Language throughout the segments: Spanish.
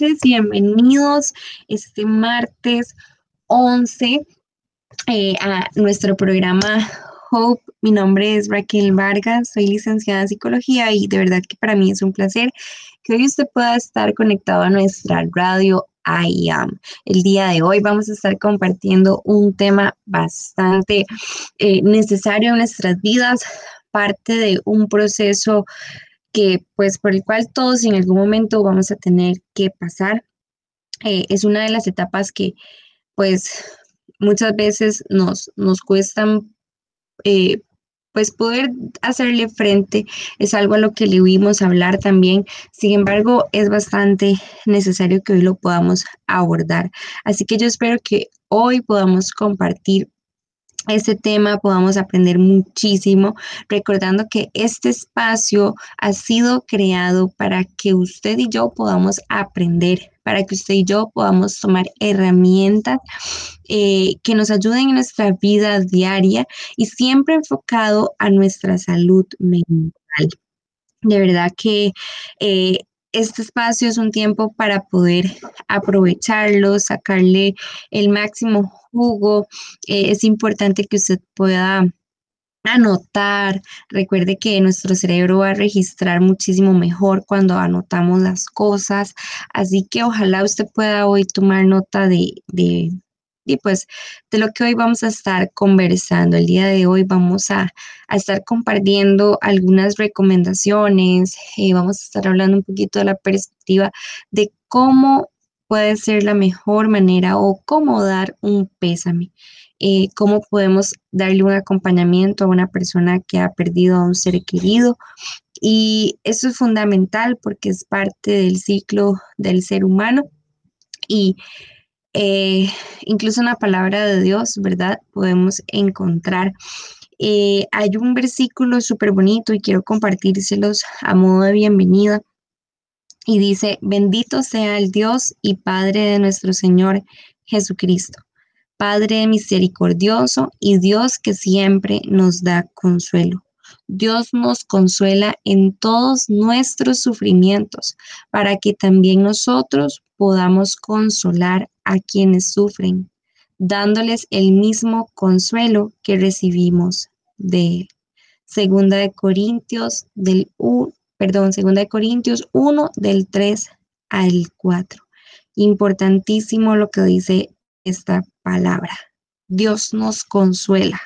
noches bienvenidos este martes 11 eh, a nuestro programa Hope. Mi nombre es Raquel Vargas, soy licenciada en psicología y de verdad que para mí es un placer que hoy usted pueda estar conectado a nuestra radio I Am. El día de hoy vamos a estar compartiendo un tema bastante eh, necesario en nuestras vidas, parte de un proceso que pues por el cual todos en algún momento vamos a tener que pasar. Eh, es una de las etapas que pues muchas veces nos, nos cuestan eh, pues poder hacerle frente es algo a lo que le oímos hablar también. Sin embargo, es bastante necesario que hoy lo podamos abordar. Así que yo espero que hoy podamos compartir este tema podamos aprender muchísimo, recordando que este espacio ha sido creado para que usted y yo podamos aprender, para que usted y yo podamos tomar herramientas eh, que nos ayuden en nuestra vida diaria y siempre enfocado a nuestra salud mental. De verdad que eh, este espacio es un tiempo para poder aprovecharlo, sacarle el máximo jugo. Eh, es importante que usted pueda anotar. Recuerde que nuestro cerebro va a registrar muchísimo mejor cuando anotamos las cosas. Así que ojalá usted pueda hoy tomar nota de, de y pues de lo que hoy vamos a estar conversando. El día de hoy vamos a, estar compartiendo algunas recomendaciones, eh, vamos a estar hablando un poquito de la perspectiva de cómo puede ser la mejor manera o cómo dar un pésame. Eh, cómo podemos darle un acompañamiento a una persona que ha perdido a un ser querido. Y eso es fundamental porque es parte del ciclo del ser humano. Y eh, incluso en la palabra de Dios, ¿verdad? Podemos encontrar. Eh, hay un versículo súper bonito y quiero compartírselos a modo de bienvenida. Y dice, bendito sea el Dios y Padre de nuestro Señor Jesucristo, Padre misericordioso y Dios que siempre nos da consuelo. Dios nos consuela en todos nuestros sufrimientos para que también nosotros podamos consolar a quienes sufren, dándoles el mismo consuelo que recibimos de Él. Segunda de Corintios del perdón, Segunda de Corintios 1 del 3 al 4. Importantísimo lo que dice esta palabra. Dios nos consuela.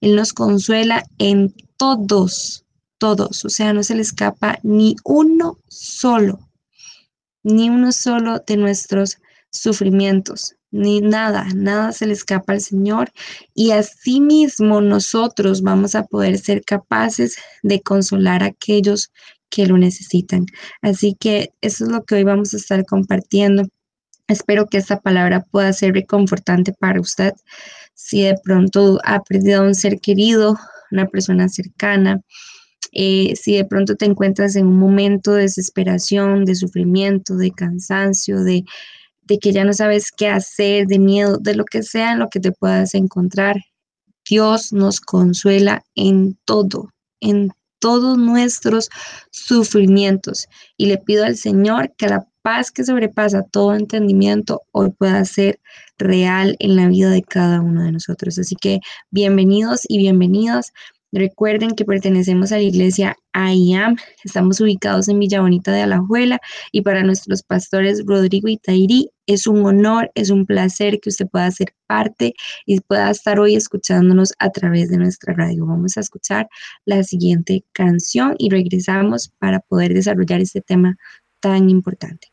Él nos consuela en todos, todos. O sea, no se le escapa ni uno solo, ni uno solo de nuestros sufrimientos, ni nada, nada se le escapa al Señor y asimismo nosotros vamos a poder ser capaces de consolar a aquellos que lo necesitan. Así que eso es lo que hoy vamos a estar compartiendo. Espero que esta palabra pueda ser reconfortante para usted. Si de pronto ha perdido a un ser querido, una persona cercana, eh, si de pronto te encuentras en un momento de desesperación, de sufrimiento, de cansancio, de de que ya no sabes qué hacer, de miedo, de lo que sea en lo que te puedas encontrar. Dios nos consuela en todo, en todos nuestros sufrimientos. Y le pido al Señor que la paz que sobrepasa todo entendimiento hoy pueda ser real en la vida de cada uno de nosotros. Así que bienvenidos y bienvenidas Recuerden que pertenecemos a la iglesia IAM. Estamos ubicados en Villa Bonita de Alajuela y para nuestros pastores Rodrigo y Tairi es un honor, es un placer que usted pueda ser parte y pueda estar hoy escuchándonos a través de nuestra radio. Vamos a escuchar la siguiente canción y regresamos para poder desarrollar este tema tan importante.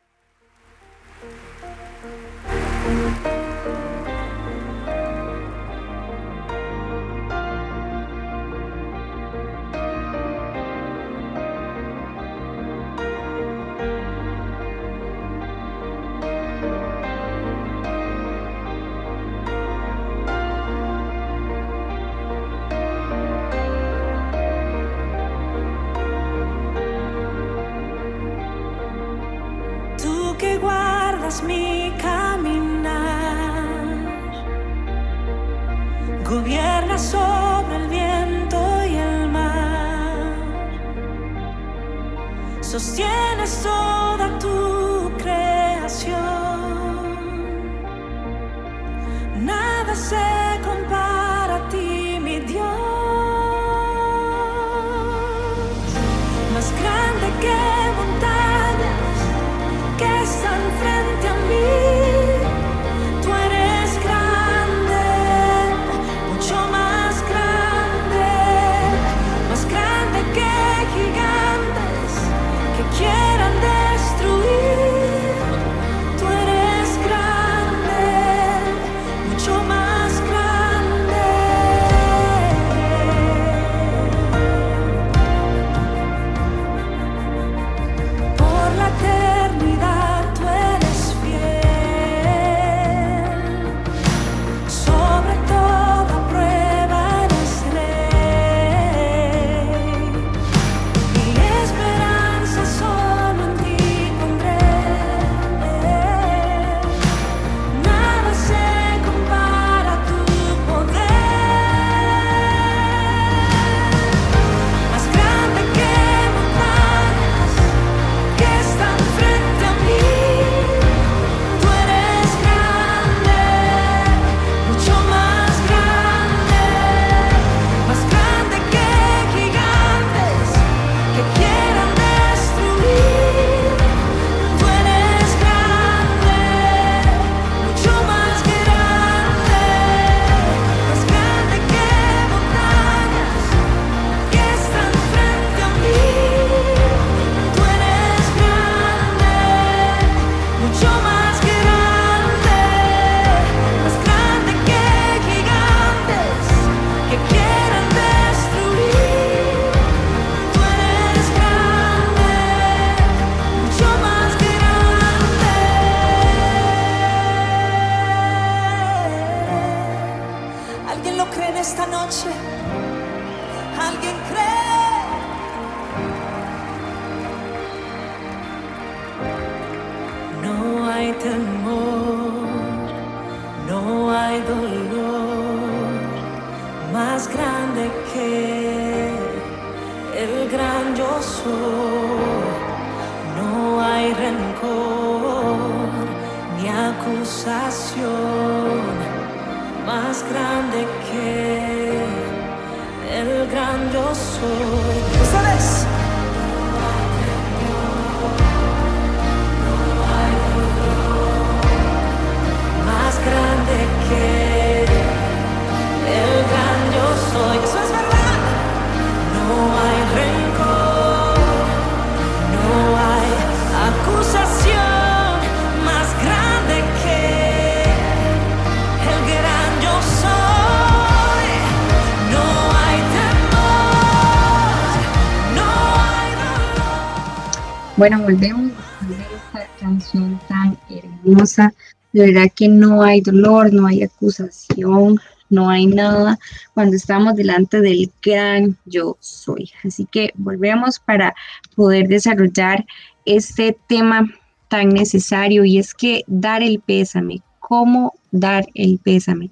Bueno, volvemos de esta canción tan hermosa. De verdad que no hay dolor, no hay acusación, no hay nada cuando estamos delante del gran yo soy. Así que volvemos para poder desarrollar este tema tan necesario y es que dar el pésame, cómo dar el pésame.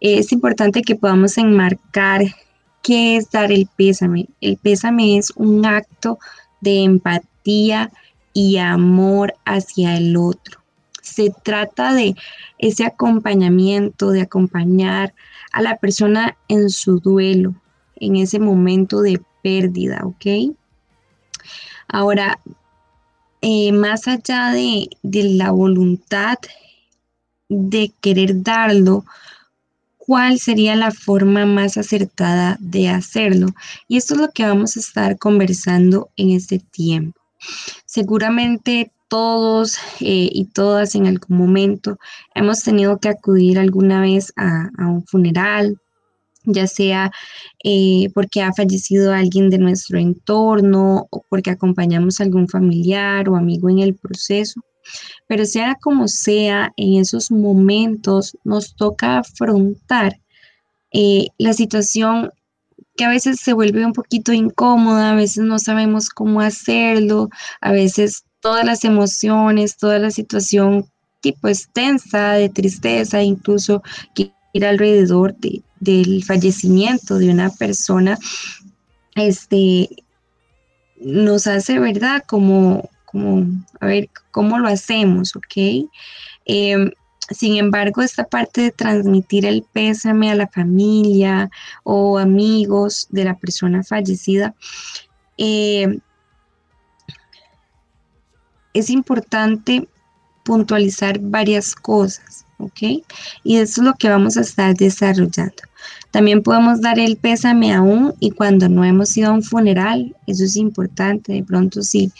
Es importante que podamos enmarcar qué es dar el pésame. El pésame es un acto de empatía y amor hacia el otro. Se trata de ese acompañamiento, de acompañar a la persona en su duelo, en ese momento de pérdida, ¿ok? Ahora, eh, más allá de, de la voluntad de querer darlo, ¿cuál sería la forma más acertada de hacerlo? Y esto es lo que vamos a estar conversando en este tiempo. Seguramente todos eh, y todas en algún momento hemos tenido que acudir alguna vez a, un funeral, ya sea eh, porque ha fallecido alguien de nuestro entorno o porque acompañamos a algún familiar o amigo en el proceso. Pero sea como sea, en esos momentos nos toca afrontar eh, la situación que a veces se vuelve un poquito incómoda, a veces no sabemos cómo hacerlo, a veces todas las emociones, toda la situación tipo extensa, de tristeza, incluso que ir alrededor de, del fallecimiento de una persona, este, nos hace, ¿verdad? Como, como, a ver, ¿cómo lo hacemos? ¿Ok? Em, sin embargo, esta parte de transmitir el pésame a la familia o amigos de la persona fallecida, eh, es importante puntualizar varias cosas, ¿ok? Y eso es lo que vamos a estar desarrollando. También podemos dar el pésame aún y cuando no hemos ido a un funeral, eso es importante, de pronto sí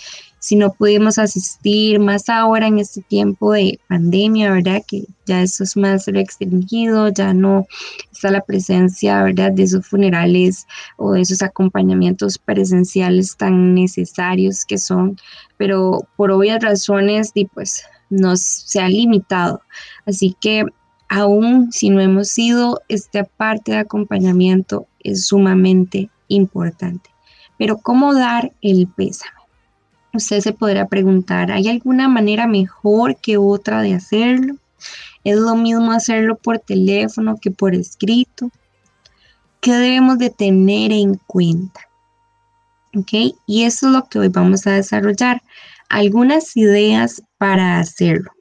si no pudimos asistir, más ahora en este tiempo de pandemia, ¿verdad? Que ya eso es más restringido, ya no está la presencia, ¿verdad? De esos funerales o de esos acompañamientos presenciales tan necesarios que son, pero por obvias razones, y pues nos se ha limitado. Así que aún si no hemos ido, esta parte de acompañamiento es sumamente importante. Pero ¿cómo dar el pésame? Usted se podrá preguntar, ¿hay alguna manera mejor que otra de hacerlo? ¿Es lo mismo hacerlo por teléfono que por escrito? ¿Qué debemos de tener en cuenta? ¿Ok? Y eso es lo que hoy vamos a desarrollar. Algunas ideas para hacerlo.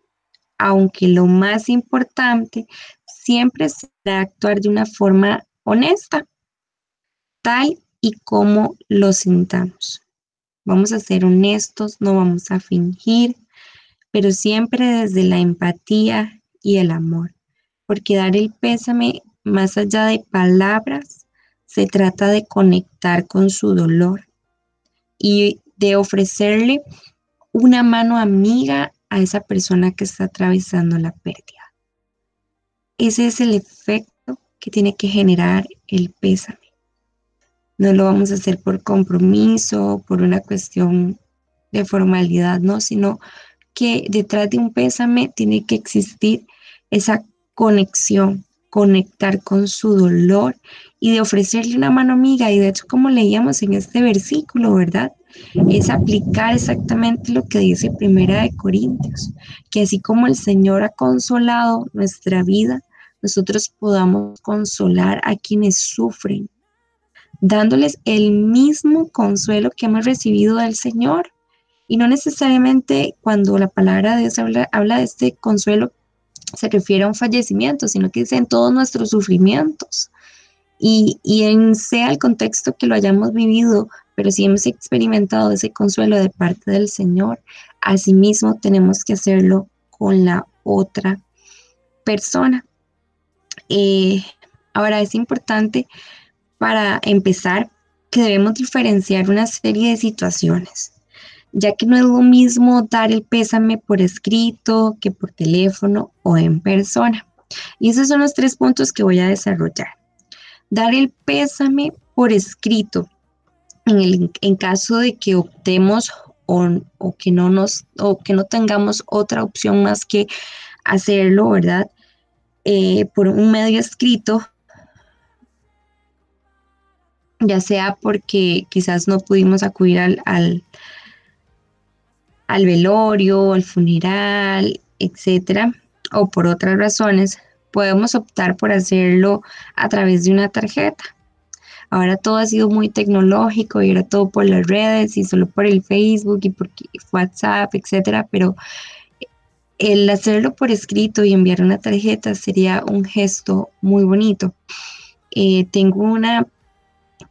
Aunque lo más importante siempre será actuar de una forma honesta, tal y como lo sintamos. Vamos a ser honestos, no vamos a fingir, pero siempre desde la empatía y el amor, porque dar el pésame más allá de palabras, se trata de conectar con su dolor y de ofrecerle una mano amiga a esa persona que está atravesando la pérdida. Ese es el efecto que tiene que generar el pésame. No lo vamos a hacer por compromiso, por una cuestión de formalidad, no, sino que detrás de un pésame tiene que existir esa conexión, conectar con su dolor y de ofrecerle una mano amiga. Y de hecho, como leíamos en este versículo, ¿verdad? Es aplicar exactamente lo que dice Primera de Corintios, que así como el Señor ha consolado nuestra vida, nosotros podamos consolar a quienes sufren, dándoles el mismo consuelo que hemos recibido del Señor. Y no necesariamente cuando la palabra de Dios habla, de este consuelo se refiere a un fallecimiento, sino que dice en todos nuestros sufrimientos. Y, y en sea el contexto que lo hayamos vivido, pero si hemos experimentado ese consuelo de parte del Señor, asimismo tenemos que hacerlo con la otra persona. Eh, ahora es importante para empezar que debemos diferenciar una serie de situaciones, ya que no es lo mismo dar el pésame por escrito que por teléfono o en persona. Y esos son los tres puntos que voy a desarrollar. Dar el pésame por escrito en, el, en caso de que optemos o, o, que no nos o que no tengamos otra opción más que hacerlo, ¿verdad? Eh, por un medio escrito, ya sea porque quizás no pudimos acudir al, al, velorio, al funeral, etcétera, o por otras razones, podemos optar por hacerlo a través de una tarjeta. Ahora todo ha sido muy tecnológico y era todo por las redes y solo por el Facebook y por WhatsApp, etcétera, pero el hacerlo por escrito y enviar una tarjeta sería un gesto muy bonito. Eh, tengo una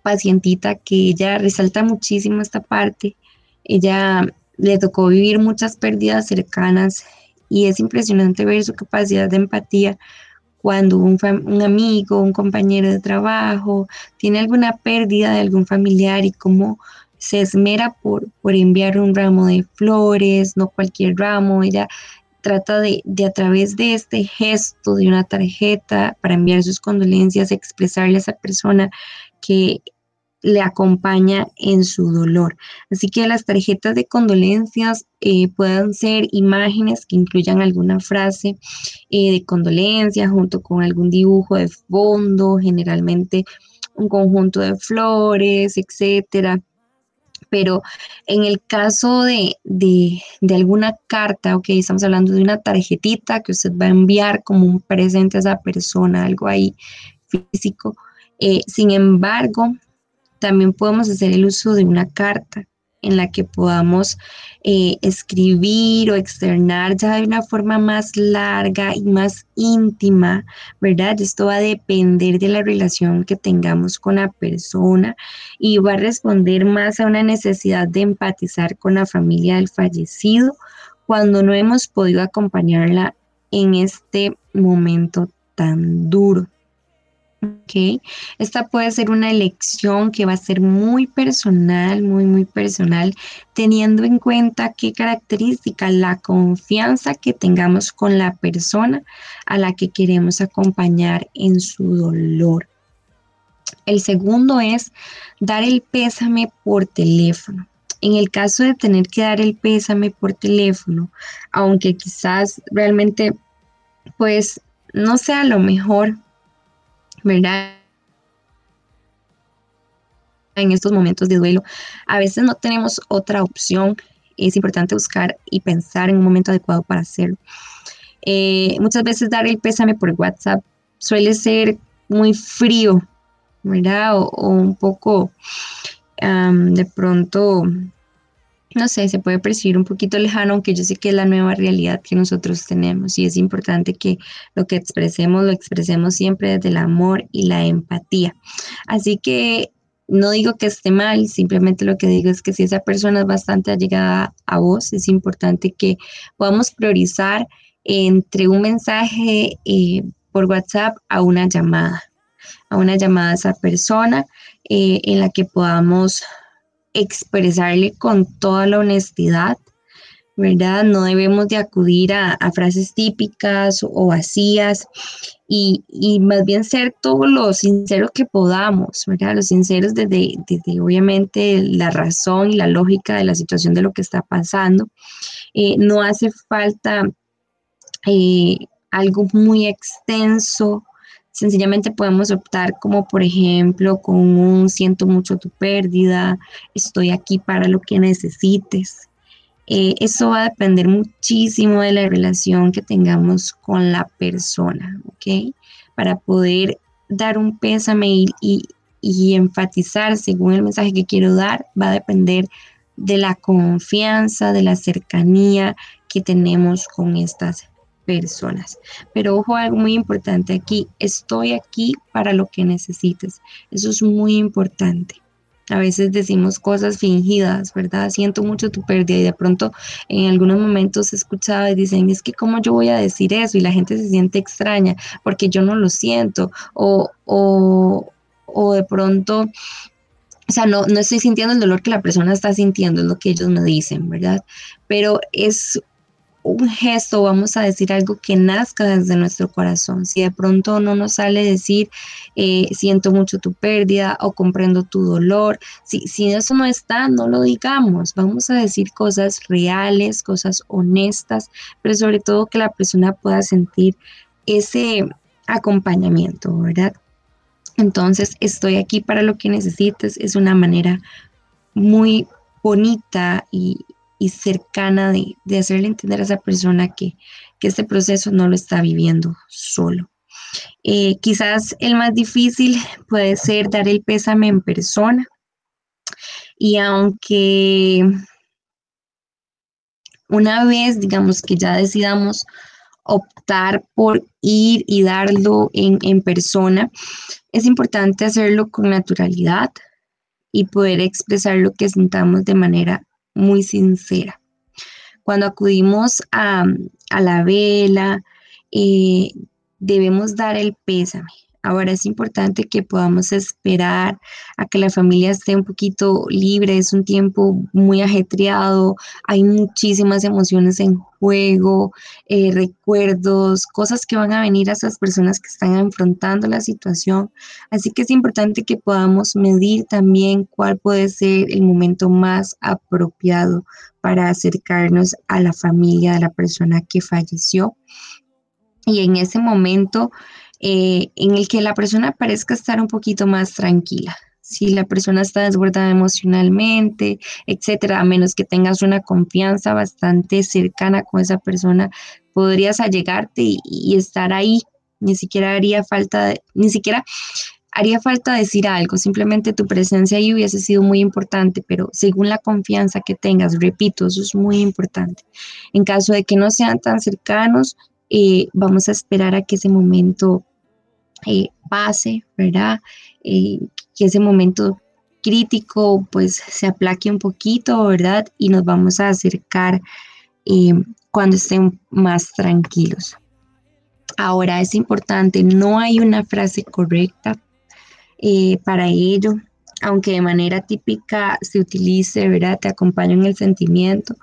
pacientita que ella resalta muchísimo esta parte. Ella le tocó vivir muchas pérdidas cercanas y es impresionante ver su capacidad de empatía cuando un, un, amigo, un compañero de trabajo tiene alguna pérdida de algún familiar y cómo se esmera por, por enviar un ramo de flores, no cualquier ramo, ella trata de, de, a través de este gesto de una tarjeta para enviar sus condolencias, expresarle a esa persona que le acompaña en su dolor. Así que las tarjetas de condolencias eh, pueden ser imágenes que incluyan alguna frase eh, de condolencia junto con algún dibujo de fondo, generalmente un conjunto de flores, etcétera. Pero en el caso de, de, de alguna carta, ok, estamos hablando de una tarjetita que usted va a enviar como un presente a esa persona, algo ahí físico, eh, sin embargo, también podemos hacer el uso de una carta en la que podamos eh, escribir o externar ya de una forma más larga y más íntima, ¿verdad? Esto va a depender de la relación que tengamos con la persona y va a responder más a una necesidad de empatizar con la familia del fallecido cuando no hemos podido acompañarla en este momento tan duro. ¿Ok? Esta puede ser una elección que va a ser muy personal, muy, muy personal, teniendo en cuenta qué características, la confianza que tengamos con la persona a la que queremos acompañar en su dolor. El segundo es dar el pésame por teléfono. En el caso de tener que dar el pésame por teléfono, aunque quizás realmente pues no sea lo mejor ¿verdad? En estos momentos de duelo, a veces no tenemos otra opción. Es importante buscar y pensar en un momento adecuado para hacerlo. Eh, muchas veces dar el pésame por WhatsApp suele ser muy frío, ¿verdad? O, un poco de pronto no sé, se puede percibir un poquito lejano, aunque yo sé que es la nueva realidad que nosotros tenemos y es importante que lo que expresemos lo expresemos siempre desde el amor y la empatía. Así que no digo que esté mal, simplemente lo que digo es que si esa persona es bastante allegada a vos, es importante que podamos priorizar entre un mensaje eh, por WhatsApp a una llamada, a una llamada a esa persona eh, en la que podamos expresarle con toda la honestidad, ¿verdad? No debemos de acudir a, frases típicas o vacías y, más bien ser todo lo sincero que podamos, ¿verdad? Los sinceros desde, obviamente la razón y la lógica de la situación de lo que está pasando. Eh, no hace falta eh, algo muy extenso Sencillamente podemos optar como por ejemplo con un siento mucho tu pérdida, estoy aquí para lo que necesites. Eh, eso va a depender muchísimo de la relación que tengamos con la persona, ¿ok? Para poder dar un pésame y, y, y enfatizar según el mensaje que quiero dar, va a depender de la confianza, de la cercanía que tenemos con estas personas. Pero ojo, algo muy importante aquí, estoy aquí para lo que necesites. Eso es muy importante. A veces decimos cosas fingidas, ¿verdad? Siento mucho tu pérdida y de pronto en algunos momentos he escuchado y dicen, es que cómo yo voy a decir eso y la gente se siente extraña porque yo no lo siento o, o, o de pronto o sea, no, no estoy sintiendo el dolor que la persona está sintiendo, es lo que ellos me dicen, ¿verdad? Pero es un gesto, vamos a decir algo que nazca desde nuestro corazón. Si de pronto no nos sale decir, eh, siento mucho tu pérdida o comprendo tu dolor, si, si eso no está, no lo digamos. Vamos a decir cosas reales, cosas honestas, pero sobre todo que la persona pueda sentir ese acompañamiento, ¿verdad? Entonces, estoy aquí para lo que necesites. Es una manera muy bonita y, y cercana de, hacerle entender a esa persona que, este proceso no lo está viviendo solo. Eh, quizás el más difícil puede ser dar el pésame en persona. Y aunque una vez, digamos que ya decidamos optar por ir y darlo en, en persona, es importante hacerlo con naturalidad y poder expresar lo que sintamos de manera muy sincera. Cuando acudimos a, la vela, eh, debemos dar el pésame. Ahora es importante que podamos esperar a que la familia esté un poquito libre, es un tiempo muy ajetreado, hay muchísimas emociones en juego, eh, recuerdos, cosas que van a venir a esas personas que están enfrentando la situación. Así que es importante que podamos medir también cuál puede ser el momento más apropiado para acercarnos a la familia de la persona que falleció. Y en ese momento eh, en el que la persona parezca estar un poquito más tranquila. Si la persona está desbordada emocionalmente, etcétera, a menos que tengas una confianza bastante cercana con esa persona, podrías allegarte y, y estar ahí. Ni siquiera haría falta, ni siquiera haría falta decir algo, simplemente tu presencia ahí hubiese sido muy importante, pero según la confianza que tengas, repito, eso es muy importante. En caso de que no sean tan cercanos, eh, vamos a esperar a que ese momento eh, pase, ¿verdad? Eh, que ese momento crítico pues se aplaque un poquito, ¿verdad? Y nos vamos a acercar cuando estén más tranquilos. Ahora es importante, no hay una frase correcta eh, para ello, aunque de manera típica se utilice, ¿verdad? Te acompaño en el sentimiento.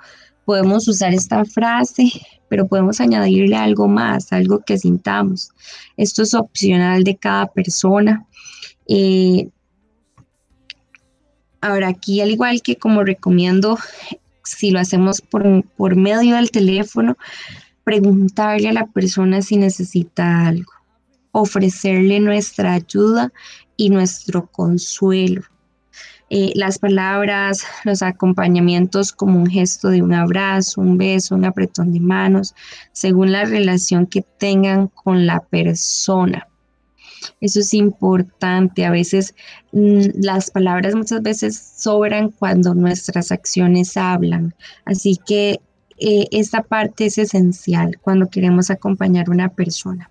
Podemos usar esta frase, pero podemos añadirle algo más, algo que sintamos. Esto es opcional de cada persona. Eh, ahora, aquí, al igual que como recomiendo, si lo hacemos por, por medio del teléfono, preguntarle a la persona si necesita algo, ofrecerle nuestra ayuda y nuestro consuelo. Eh, las palabras, los acompañamientos como un gesto de un abrazo, un beso, un apretón de manos, según la relación que tengan con la persona. Eso es importante. A veces mm, las palabras muchas veces sobran cuando nuestras acciones hablan. Así que eh, esta parte es esencial cuando queremos acompañar a una persona.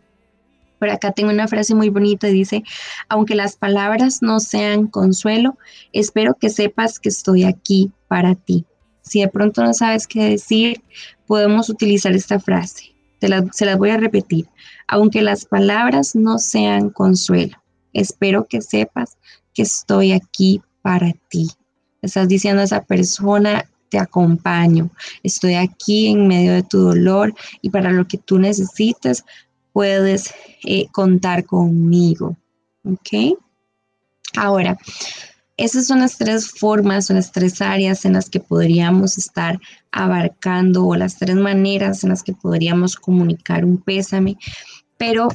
Por acá tengo una frase muy bonita, dice, aunque las palabras no sean consuelo, espero que sepas que estoy aquí para ti. Si de pronto no sabes qué decir, podemos utilizar esta frase. se las voy a repetir. Aunque las palabras no sean consuelo, espero que sepas que estoy aquí para ti. Estás diciendo a esa persona, te acompaño, estoy aquí en medio de tu dolor y para lo que tú necesites puedes eh, contar conmigo. ¿Ok? Ahora, esas son las tres formas o las tres áreas en las que podríamos estar abarcando o las tres maneras en las que podríamos comunicar un pésame, pero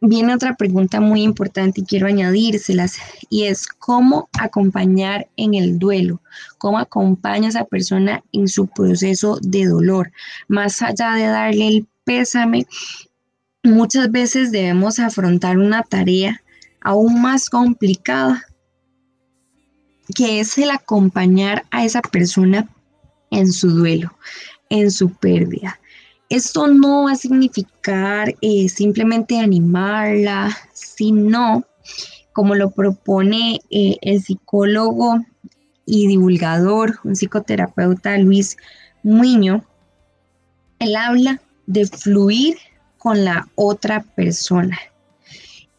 viene otra pregunta muy importante y quiero añadírselas y es cómo acompañar en el duelo, cómo acompaña a esa persona en su proceso de dolor. Más allá de darle el pésame, muchas veces debemos afrontar una tarea aún más complicada, que es el acompañar a esa persona en su duelo, en su pérdida. Esto no va a significar eh, simplemente animarla, sino, como lo propone eh, el psicólogo y divulgador, un psicoterapeuta Luis Muño, él habla de fluir con la otra persona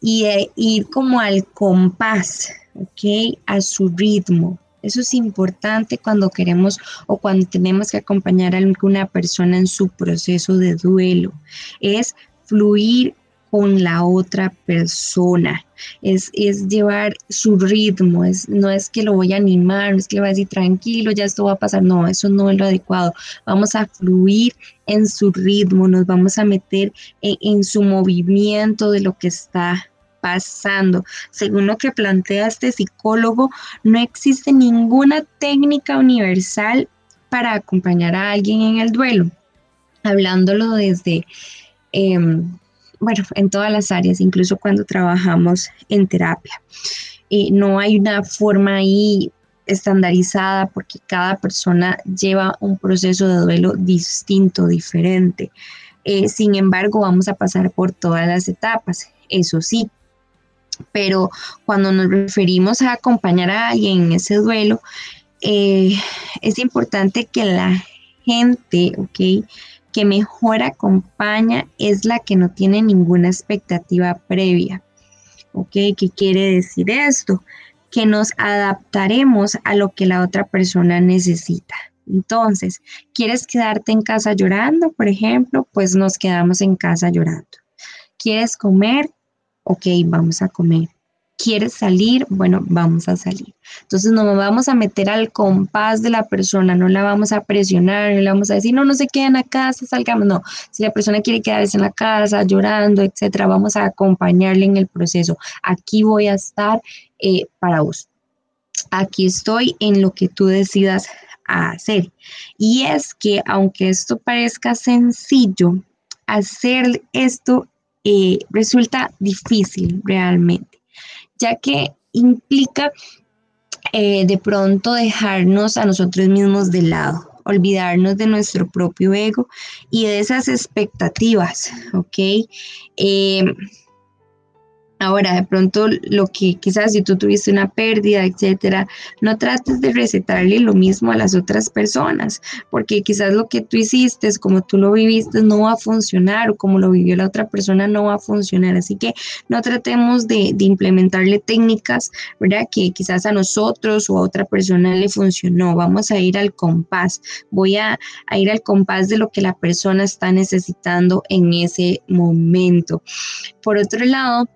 y de ir como al compás, ¿ok? A su ritmo, eso es importante cuando queremos o cuando tenemos que acompañar a alguna persona en su proceso de duelo. Es fluir con la otra persona, es, es llevar su ritmo, es, no es que lo voy a animar, no es que le voy a decir tranquilo, ya esto va a pasar, no, eso no es lo adecuado, vamos a fluir en su ritmo, nos vamos a meter en, su movimiento de lo que está pasando. Según lo que plantea este psicólogo, no existe ninguna técnica universal para acompañar a alguien en el duelo. Hablándolo desde, em, bueno, en todas las áreas, incluso cuando trabajamos en terapia. No hay una forma ahí estandarizada porque cada persona lleva un proceso de duelo distinto, diferente. Eh, sin embargo, vamos a pasar por todas las etapas. Eso sí, pero cuando nos referimos a acompañar a alguien en ese duelo, eh, es importante que la gente, ¿ok? Que mejor acompaña es la que no tiene ninguna expectativa previa, ¿ok? ¿Qué quiere decir esto? Que nos adaptaremos a lo que la otra persona necesita. Entonces, ¿quieres quedarte en casa llorando, por ejemplo? Pues nos quedamos en casa llorando. ¿Quieres comer? ok, vamos a comer. ¿Quieres salir? Bueno, vamos a salir. Entonces no vamos a meter al compás de la persona, no la vamos a presionar, no le vamos a decir, no, no se queden a casa, salgamos. No, si la persona quiere quedarse en la casa llorando, etcétera, vamos a acompañarle en el proceso. Aquí voy a estar eh, para vos. Aquí estoy en lo que tú decidas hacer. Y es que aunque esto parezca sencillo, hacer esto eh, resulta difícil realmente, ya que implica eh, de pronto dejarnos a nosotros mismos de lado, olvidarnos de nuestro propio ego y de esas expectativas, ¿ok? Eh, Ahora, de pronto, lo que quizás si tú tuviste una pérdida, etcétera, no trates de recetarle lo mismo a las otras personas, porque quizás lo que tú hiciste, como tú lo viviste, no va a funcionar o como lo vivió la otra persona, no va a funcionar. Así que no tratemos de, implementarle técnicas, ¿verdad? Que quizás a nosotros o a otra persona le funcionó. Vamos a ir al compás. Voy a, a ir al compás de lo que la persona está necesitando en ese momento. Por otro lado,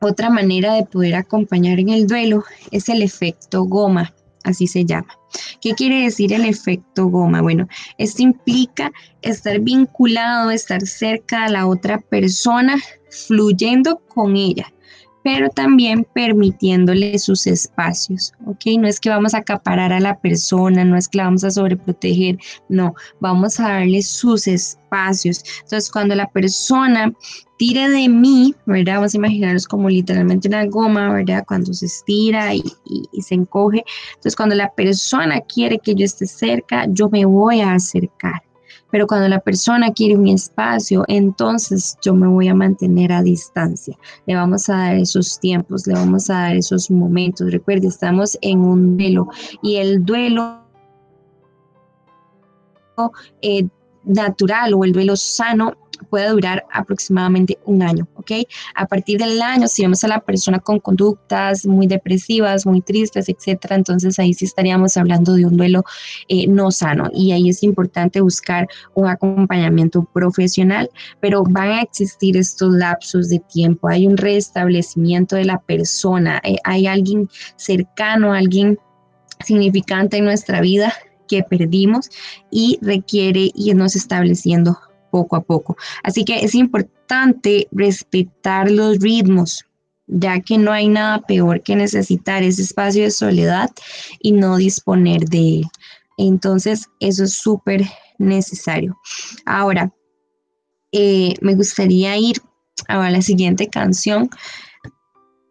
otra manera de poder acompañar en el duelo es el efecto goma, así se llama. ¿Qué quiere decir el efecto goma? Bueno, esto implica estar vinculado, estar cerca a la otra persona, fluyendo con ella, pero también permitiéndole sus espacios, ¿ok? No es que vamos a acaparar a la persona, no es que la vamos a sobreproteger, no, vamos a darle sus espacios. Entonces, cuando la persona tire de mí, ¿verdad? Vamos a imaginarnos como literalmente una goma, ¿verdad? Cuando se estira y, y, se encoge. Entonces, cuando la persona quiere que yo esté cerca, yo me voy a acercar. Pero cuando la persona quiere un espacio, entonces yo me voy a mantener a distancia. Le vamos a dar esos tiempos, le vamos a dar esos momentos. Recuerde, estamos en un duelo y el duelo eh, natural o el duelo sano puede durar aproximadamente un año, ¿ok? A partir del año, si vemos a la persona con conductas muy depresivas, muy tristes, etcétera, entonces ahí sí estaríamos hablando de un duelo eh, no sano y ahí es importante buscar un acompañamiento profesional, pero van a existir estos lapsos de tiempo, hay un restablecimiento de la persona, eh, hay alguien cercano, alguien significante en nuestra vida que perdimos y requiere irnos estableciendo poco a poco. Así que es importante respetar los ritmos, ya que no hay nada peor que necesitar ese espacio de soledad y no disponer de él. Entonces, eso es súper necesario. Ahora, eh, me gustaría ir a la siguiente canción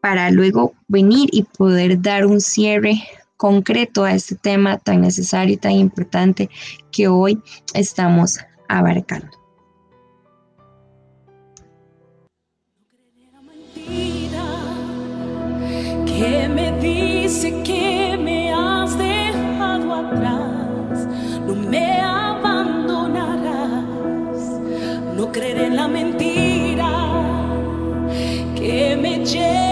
para luego venir y poder dar un cierre concreto a este tema tan necesario y tan importante que hoy estamos abarcando. que me dice que me has dejado atrás, no me abandonarás, no creeré en la mentira que me llena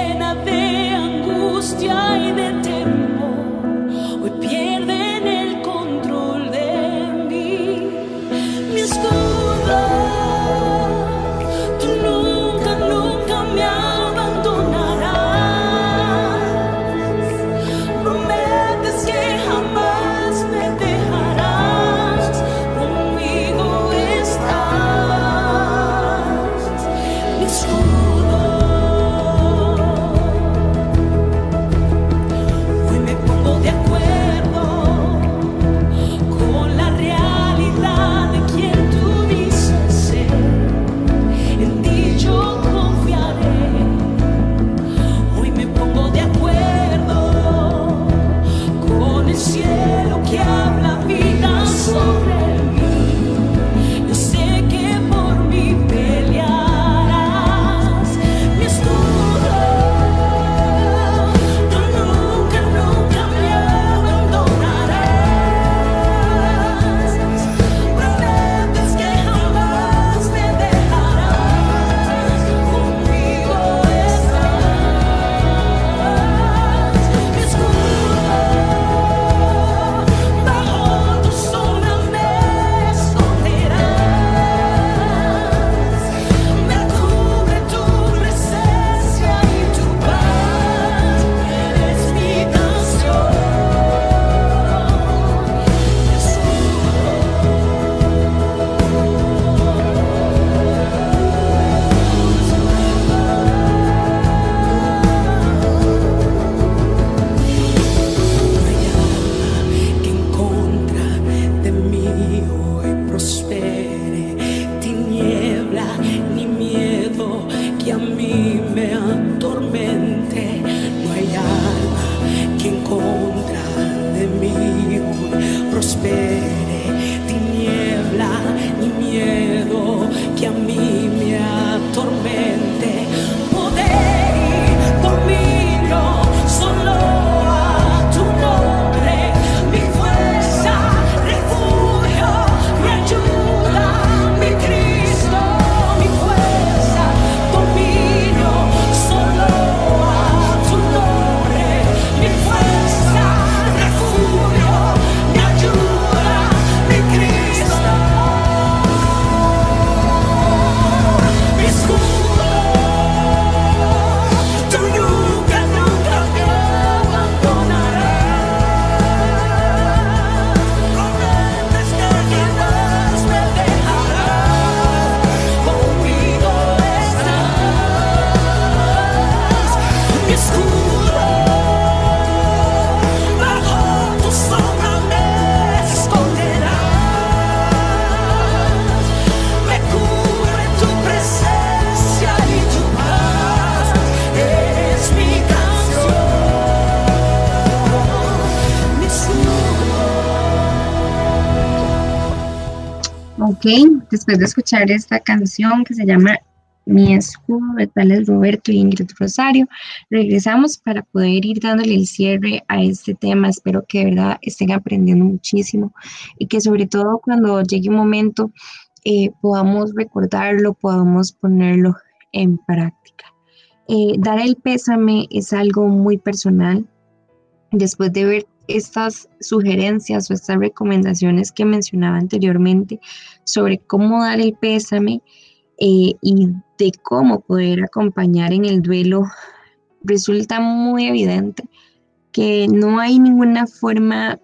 después de escuchar esta canción que se llama Mi escudo de tales Roberto y Ingrid Rosario, regresamos para poder ir dándole el cierre a este tema. Espero que de verdad estén aprendiendo muchísimo y que sobre todo cuando llegue un momento eh, podamos recordarlo, podamos ponerlo en práctica. Eh, dar el pésame es algo muy personal. Después de ver estas sugerencias o estas recomendaciones que mencionaba anteriormente sobre cómo dar el pésame eh, y de cómo poder acompañar en el duelo, resulta muy evidente que no hay ninguna forma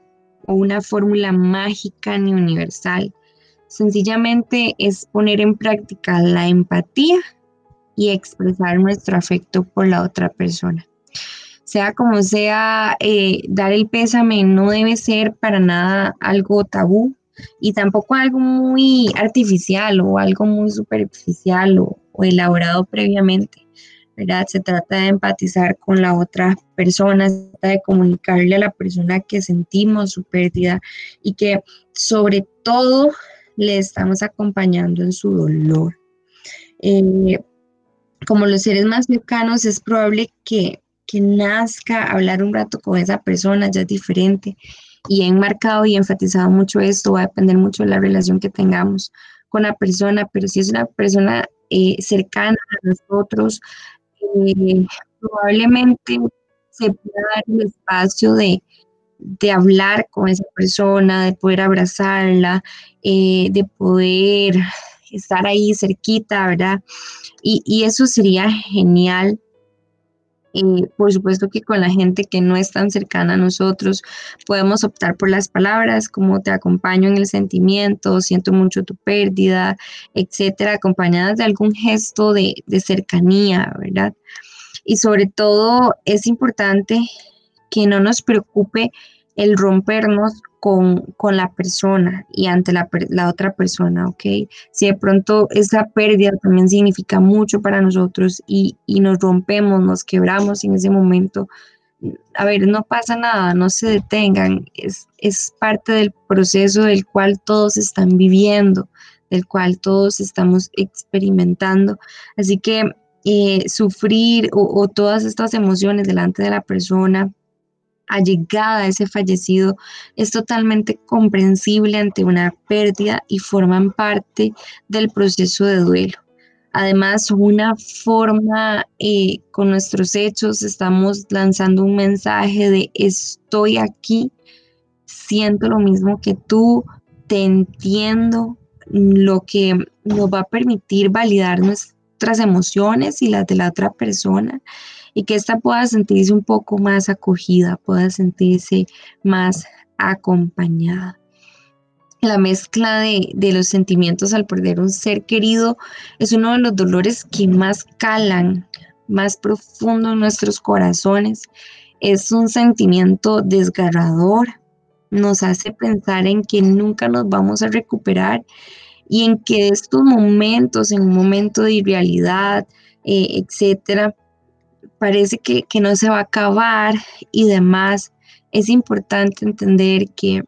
o una fórmula mágica ni universal. Sencillamente es poner en práctica la empatía y expresar nuestro afecto por la otra persona sea como sea, eh, dar el pésame no debe ser para nada algo tabú y tampoco algo muy artificial o algo muy superficial o, elaborado previamente. ¿verdad? Se trata de empatizar con la otra persona, se trata de comunicarle a la persona que sentimos su pérdida y que sobre todo le estamos acompañando en su dolor. Eh, como los seres más cercanos, es probable que que nazca, hablar un rato con esa persona ya es diferente. Y he enmarcado y enfatizado mucho esto, va a depender mucho de la relación que tengamos con la persona, pero si es una persona eh, cercana a nosotros, eh, probablemente se pueda dar el espacio de, hablar con esa persona, de poder abrazarla, eh, de poder estar ahí cerquita, ¿verdad? Y, y eso sería genial y por supuesto que con la gente que no es tan cercana a nosotros podemos optar por las palabras como te acompaño en el sentimiento, siento mucho tu pérdida, etcétera, acompañadas de algún gesto de, de cercanía, ¿verdad? Y sobre todo es importante que no nos preocupe el rompernos con, la persona y ante la, otra persona, ¿ok? Si de pronto esa pérdida también significa mucho para nosotros y, nos rompemos, nos quebramos en ese momento, a ver, no pasa nada, no se detengan, es, es parte del proceso del cual todos están viviendo, del cual todos estamos experimentando. Así que eh, sufrir o todas estas emociones delante de la persona, allegada a ese fallecido es totalmente comprensible ante una pérdida y forman parte del proceso de duelo. Además, una forma eh, con nuestros hechos, estamos lanzando un mensaje de estoy aquí, siento lo mismo que tú, te entiendo, lo que nos va a permitir validar nuestras emociones y las de la otra persona y que ésta pueda sentirse un poco más acogida, pueda sentirse más acompañada. La mezcla de, de, los sentimientos al perder un ser querido es uno de los dolores que más calan, más profundo en nuestros corazones. Es un sentimiento desgarrador, nos hace pensar en que nunca nos vamos a recuperar y en que estos momentos, en un momento de irrealidad, eh, etcétera, parece que, no se va a acabar y demás, es importante entender que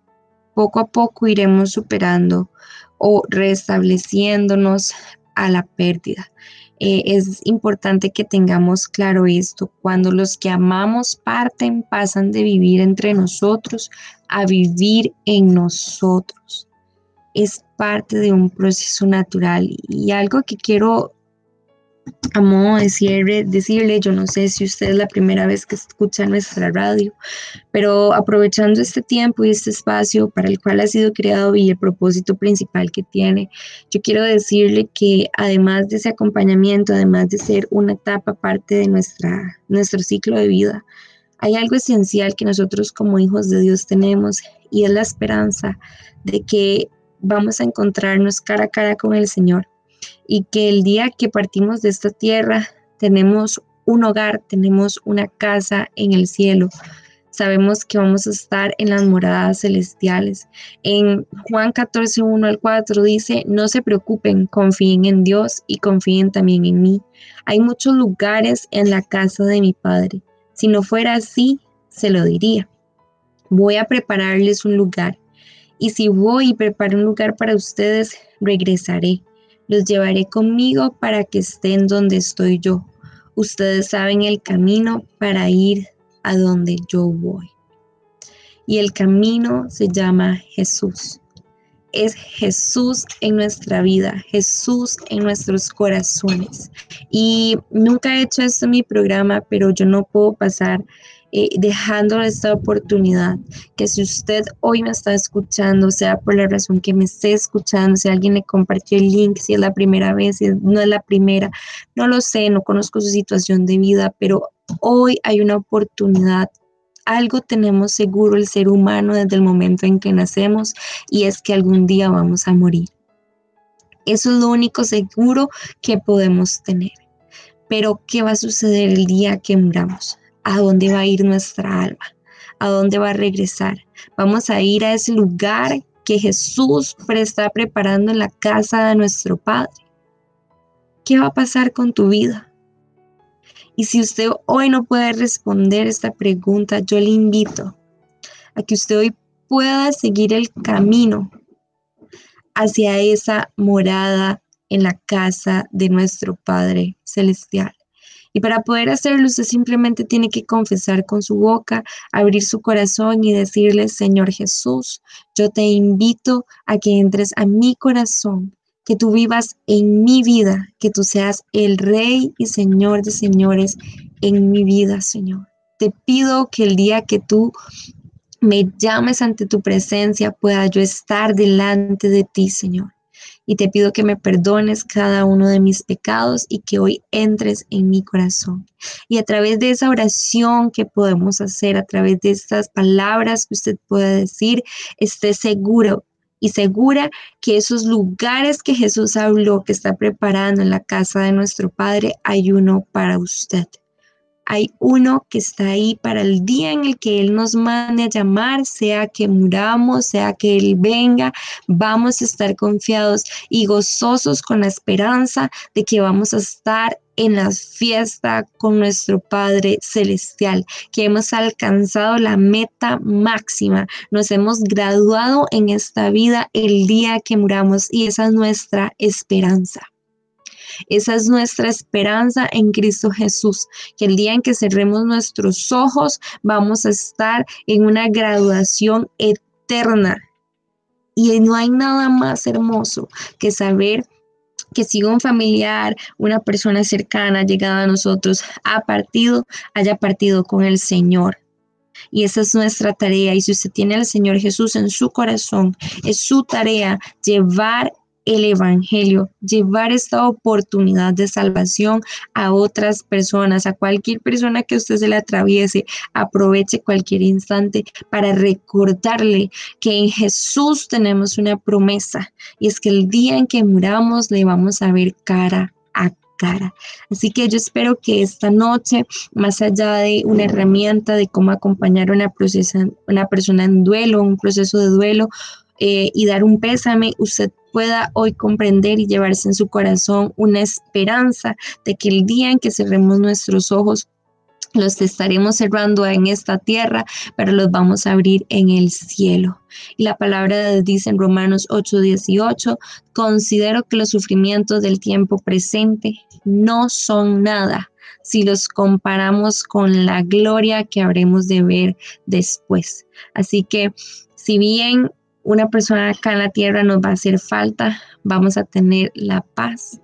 poco a poco iremos superando o restableciéndonos a la pérdida. Eh, es importante que tengamos claro esto. Cuando los que amamos parten, pasan de vivir entre nosotros a vivir en nosotros. Es parte de un proceso natural y algo que quiero a modo de cierre, decirle, yo no sé si usted es la primera vez que escucha nuestra radio, pero aprovechando este tiempo y este espacio para el cual ha sido creado y el propósito principal que tiene, yo quiero decirle que además de ese acompañamiento, además de ser una etapa parte de nuestra, nuestro ciclo de vida, hay algo esencial que nosotros como hijos de Dios tenemos y es la esperanza de que vamos a encontrarnos cara a cara con el Señor y que el día que partimos de esta tierra tenemos un hogar, tenemos una casa en el cielo. Sabemos que vamos a estar en las moradas celestiales. En Juan 14, 1 al 4 dice, no se preocupen, confíen en Dios y confíen también en mí. Hay muchos lugares en la casa de mi Padre. Si no fuera así, se lo diría. Voy a prepararles un lugar. Y si voy y preparo un lugar para ustedes, regresaré. Los llevaré conmigo para que estén donde estoy yo. Ustedes saben el camino para ir a donde yo voy. Y el camino se llama Jesús es Jesús en nuestra vida, Jesús en nuestros corazones. Y nunca he hecho esto en mi programa, pero yo no puedo pasar dejando esta oportunidad, que si usted hoy me está escuchando, sea por la razón que me esté escuchando, si alguien le compartió el link, si es la primera vez, si no es la primera, no lo sé, no conozco su situación de vida, pero hoy hay una oportunidad algo tenemos seguro el ser humano desde el momento en que nacemos y es que algún día vamos a morir. Eso es lo único seguro que podemos tener. Pero, ¿qué va a suceder el día que muramos? ¿A dónde va a ir nuestra alma? ¿A dónde va a regresar? Vamos a ir a ese lugar que Jesús está preparando en la casa de nuestro Padre. ¿Qué va a pasar con tu vida? Y si usted hoy no puede responder esta pregunta, yo le invito a que usted hoy pueda seguir el camino hacia esa morada en la casa de nuestro Padre Celestial. Y para poder hacerlo, usted simplemente tiene que confesar con su boca, abrir su corazón y decirle, Señor Jesús, yo te invito a que entres a mi corazón que tú vivas en mi vida, que tú seas el Rey y Señor de señores en mi vida, Señor. Te pido que el día que tú me llames ante tu presencia pueda yo estar delante de ti, Señor. Y te pido que me perdones cada uno de mis pecados y que hoy entres en mi corazón. Y a través de esa oración que podemos hacer, a través de estas palabras que usted puede decir, esté seguro y segura que esos lugares que Jesús habló, que está preparando en la casa de nuestro Padre, hay uno para usted. Hay uno que está ahí para el día en el que Él nos mande a llamar, sea que muramos, sea que Él venga, vamos a estar confiados y gozosos con la esperanza de que vamos a estar en la fiesta con nuestro Padre Celestial, que hemos alcanzado la meta máxima, nos hemos graduado en esta vida el día que muramos y esa es nuestra esperanza. Esa es nuestra esperanza en Cristo Jesús, que el día en que cerremos nuestros ojos vamos a estar en una graduación eterna. Y no hay nada más hermoso que saber que si un familiar, una persona cercana llegada a nosotros ha partido, haya partido con el Señor. Y esa es nuestra tarea. Y si usted tiene al Señor Jesús en su corazón, es su tarea llevar el Evangelio, llevar esta oportunidad de salvación a otras personas, a cualquier persona que usted se le atraviese, aproveche cualquier instante para recordarle que en Jesús tenemos una promesa y es que el día en que muramos le vamos a ver cara a cara. Así que yo espero que esta noche, más allá de una herramienta de cómo acompañar a una, una persona en duelo, un proceso de duelo, eh, y dar un pésame, usted pueda hoy comprender y llevarse en su corazón una esperanza de que el día en que cerremos nuestros ojos los estaremos cerrando en esta tierra, pero los vamos a abrir en el cielo. Y la palabra de dice en Romanos 8:18, considero que los sufrimientos del tiempo presente no son nada si los comparamos con la gloria que habremos de ver después. Así que si bien una persona acá en la tierra nos va a hacer falta, vamos a tener la paz,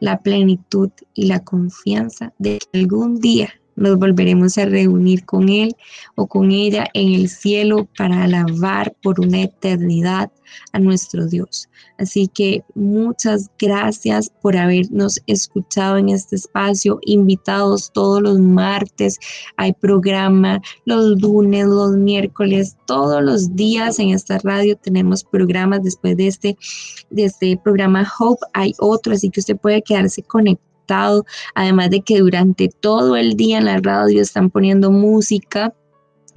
la plenitud y la confianza de que algún día nos volveremos a reunir con Él o con ella en el cielo para alabar por una eternidad a nuestro Dios. Así que muchas gracias por habernos escuchado en este espacio, invitados todos los martes, hay programa los lunes, los miércoles, todos los días en esta radio tenemos programas después de este, este programa Hope, hay otro, así que usted puede quedarse conectado además de que durante todo el día en la radio están poniendo música.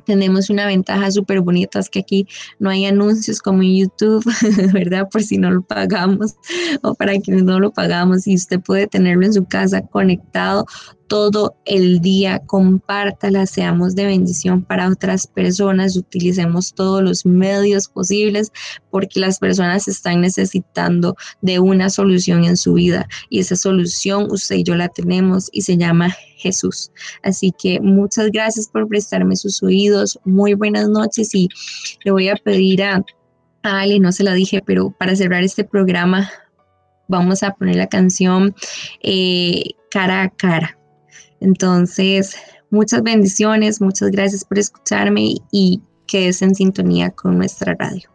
Tenemos una ventaja súper bonita, es que aquí no hay anuncios como en YouTube, ¿verdad? Por si no lo pagamos o para quienes no lo pagamos y usted puede tenerlo en su casa conectado todo el día, compártala, seamos de bendición para otras personas, utilicemos todos los medios posibles porque las personas están necesitando de una solución en su vida y esa solución usted y yo la tenemos y se llama Jesús. Así que muchas gracias por prestarme sus oídos, muy buenas noches y le voy a pedir a, Ali, no se la dije, pero para cerrar este programa vamos a poner la canción eh, cara a cara. Entonces, muchas bendiciones, muchas gracias por escucharme y quedes en sintonía con nuestra radio.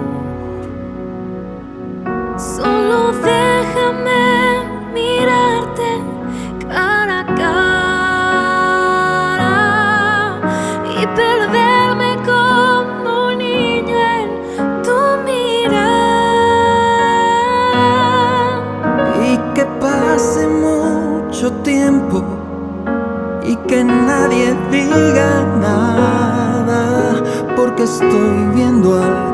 nadie diga nada, porque estoy viendo al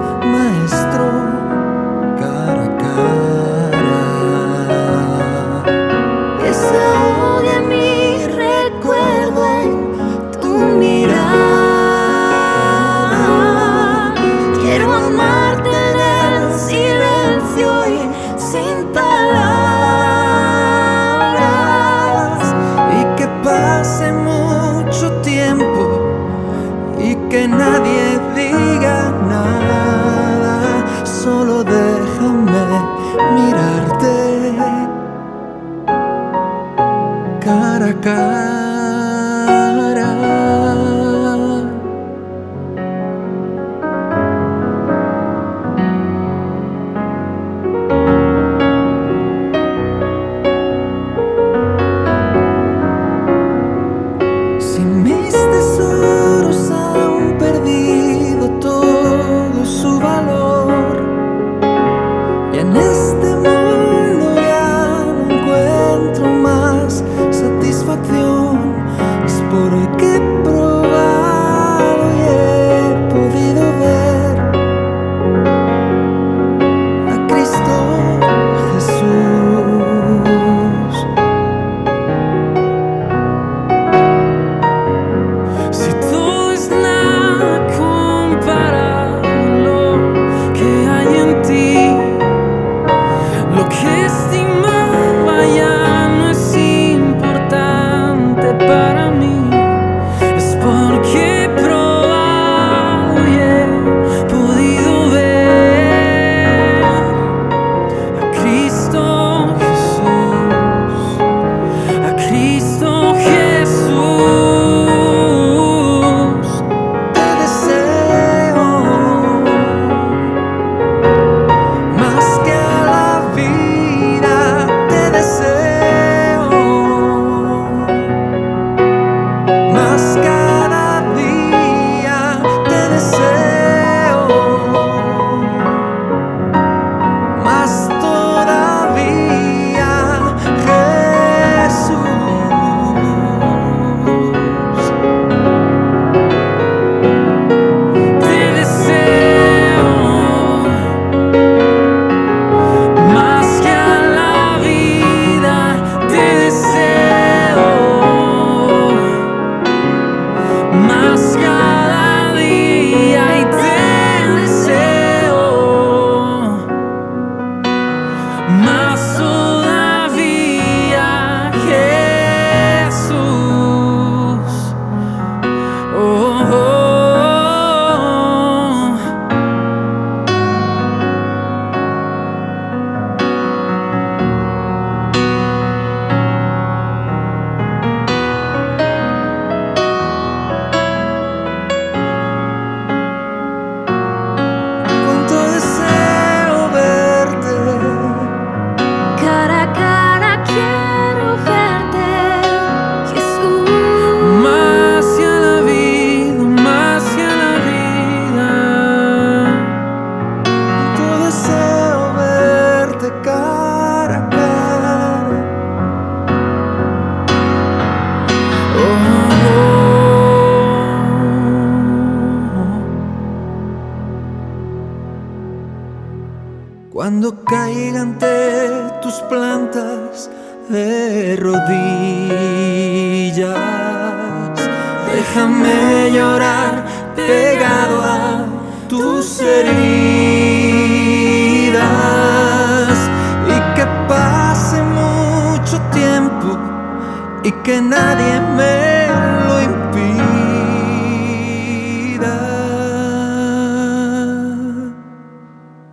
y que nadie me lo impida.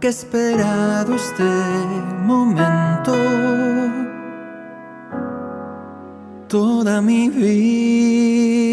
Que esperado este momento toda mi vida.